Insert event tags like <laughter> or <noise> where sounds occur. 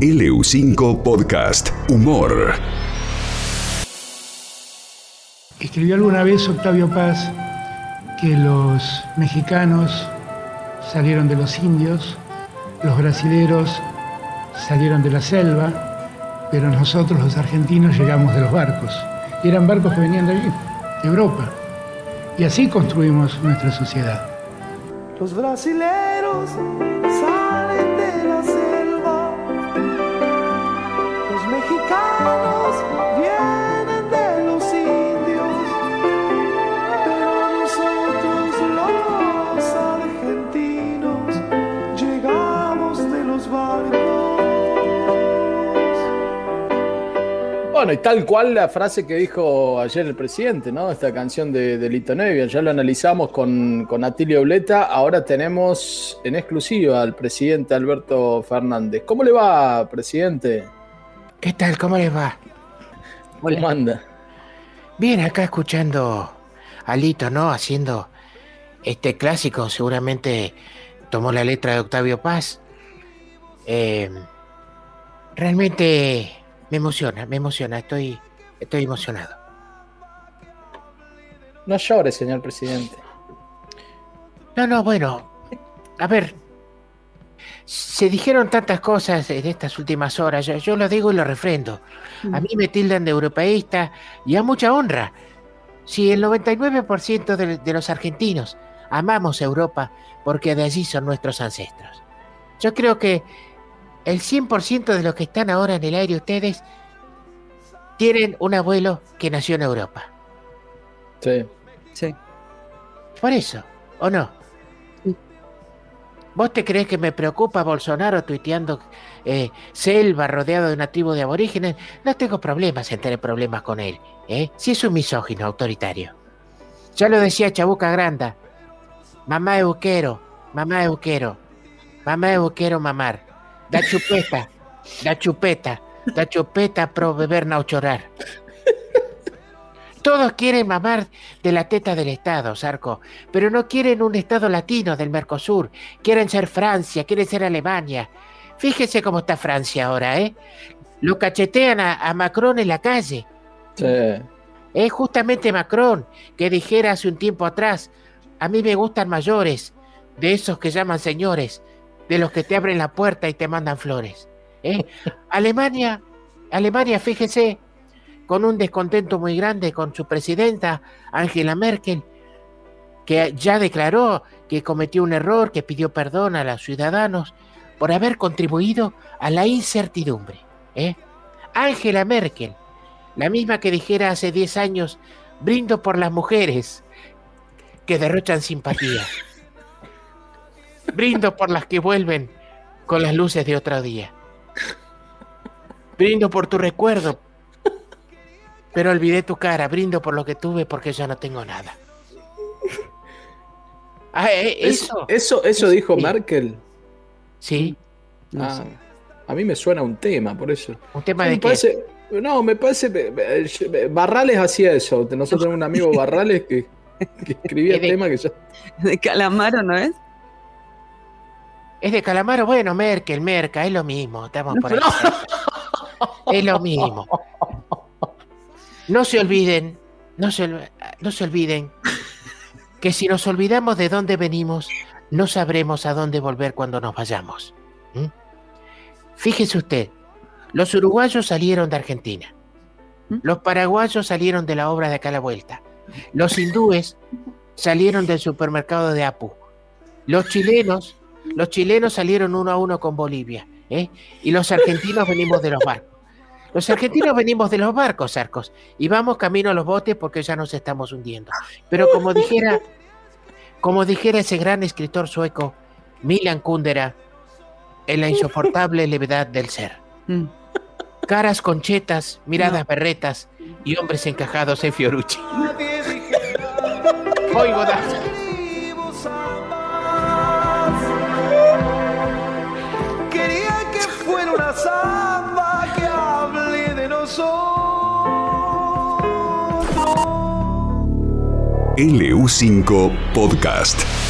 LU5 Podcast Humor. Escribió alguna vez Octavio Paz que los mexicanos salieron de los indios, los brasileros salieron de la selva, pero nosotros los argentinos llegamos de los barcos. Y eran barcos que venían de allí, de Europa. Y así construimos nuestra sociedad. Los brasileros Bueno, y tal cual la frase que dijo ayer el presidente, ¿no? Esta canción de, de Lito Nevia, ya lo analizamos con, con Atilio Bleta, ahora tenemos en exclusiva al presidente Alberto Fernández. ¿Cómo le va, presidente? ¿Qué tal? ¿Cómo les va? ¿Cómo anda? Bien, acá escuchando a Lito, ¿no? Haciendo este clásico, seguramente tomó la letra de Octavio Paz. Eh, realmente me emociona, me emociona, estoy, estoy emocionado. No llore, señor presidente. No, no, bueno, a ver, se dijeron tantas cosas en estas últimas horas, yo, yo lo digo y lo refrendo. A mí me tildan de europeísta y a mucha honra. Si el 99% de, de los argentinos amamos Europa porque de allí son nuestros ancestros. Yo creo que el 100% de los que están ahora en el aire ustedes tienen un abuelo que nació en Europa. Sí. Sí. Por eso, ¿o no? ¿Vos te crees que me preocupa Bolsonaro tuiteando eh, selva rodeado de una tribu de aborígenes? No tengo problemas en tener problemas con él, ¿eh? Si es un misógino autoritario. Ya lo decía Chabuca Granda. Mamá de buquero, mamá de buquero, mamá de buquero mamar. Da chupeta, da chupeta, da chupeta pro beber no chorar. Todos quieren mamar de la teta del Estado, Sarco, pero no quieren un Estado latino del Mercosur. Quieren ser Francia, quieren ser Alemania. Fíjese cómo está Francia ahora, ¿eh? Lo cachetean a, a Macron en la calle. Sí. Es justamente Macron que dijera hace un tiempo atrás, a mí me gustan mayores, de esos que llaman señores, de los que te abren la puerta y te mandan flores. ¿eh? <laughs> Alemania, Alemania, fíjese, con un descontento muy grande con su presidenta, Angela Merkel, que ya declaró que cometió un error, que pidió perdón a los ciudadanos por haber contribuido a la incertidumbre. ¿eh? Angela Merkel, la misma que dijera hace 10 años, brindo por las mujeres que derrochan simpatía. <laughs> Brindo por las que vuelven con las luces de otro día. Brindo por tu recuerdo, pero olvidé tu cara. Brindo por lo que tuve porque ya no tengo nada. Ah, eh, eso. Eso, eso dijo Sí. Merkel. Sí, Ah, a mí me suena un tema, por eso. un tema me de parece, no, me parece. Barrales hacía eso. Nosotros tenemos un amigo <laughs> Barrales que, que escribía Es de- temas que ya. De Calamaro, ¿no es? Es de Calamaro. Bueno, Merkel, Merca, es lo mismo. Estamos por ahí. <laughs> Es lo mismo. No se olviden, no se, no se olviden que si nos olvidamos de dónde venimos, no sabremos a dónde volver cuando nos vayamos. ¿Mm? Fíjese usted, los uruguayos salieron de Argentina, ¿Mm? los paraguayos salieron de la obra de acá a la vuelta, los hindúes salieron del supermercado de Apu, los chilenos, los chilenos salieron uno a uno con Bolivia, ¿eh? y los argentinos venimos de los barcos. Los argentinos venimos de los barcos, Arcos, y vamos camino a los botes porque ya nos estamos hundiendo. Pero como dijera, como dijera ese gran escritor sueco, Milan Kundera, en la insoportable levedad del ser. Mm. Caras conchetas, miradas berretas y hombres encajados en Fiorucci. Oigo, da- LU5 Podcast.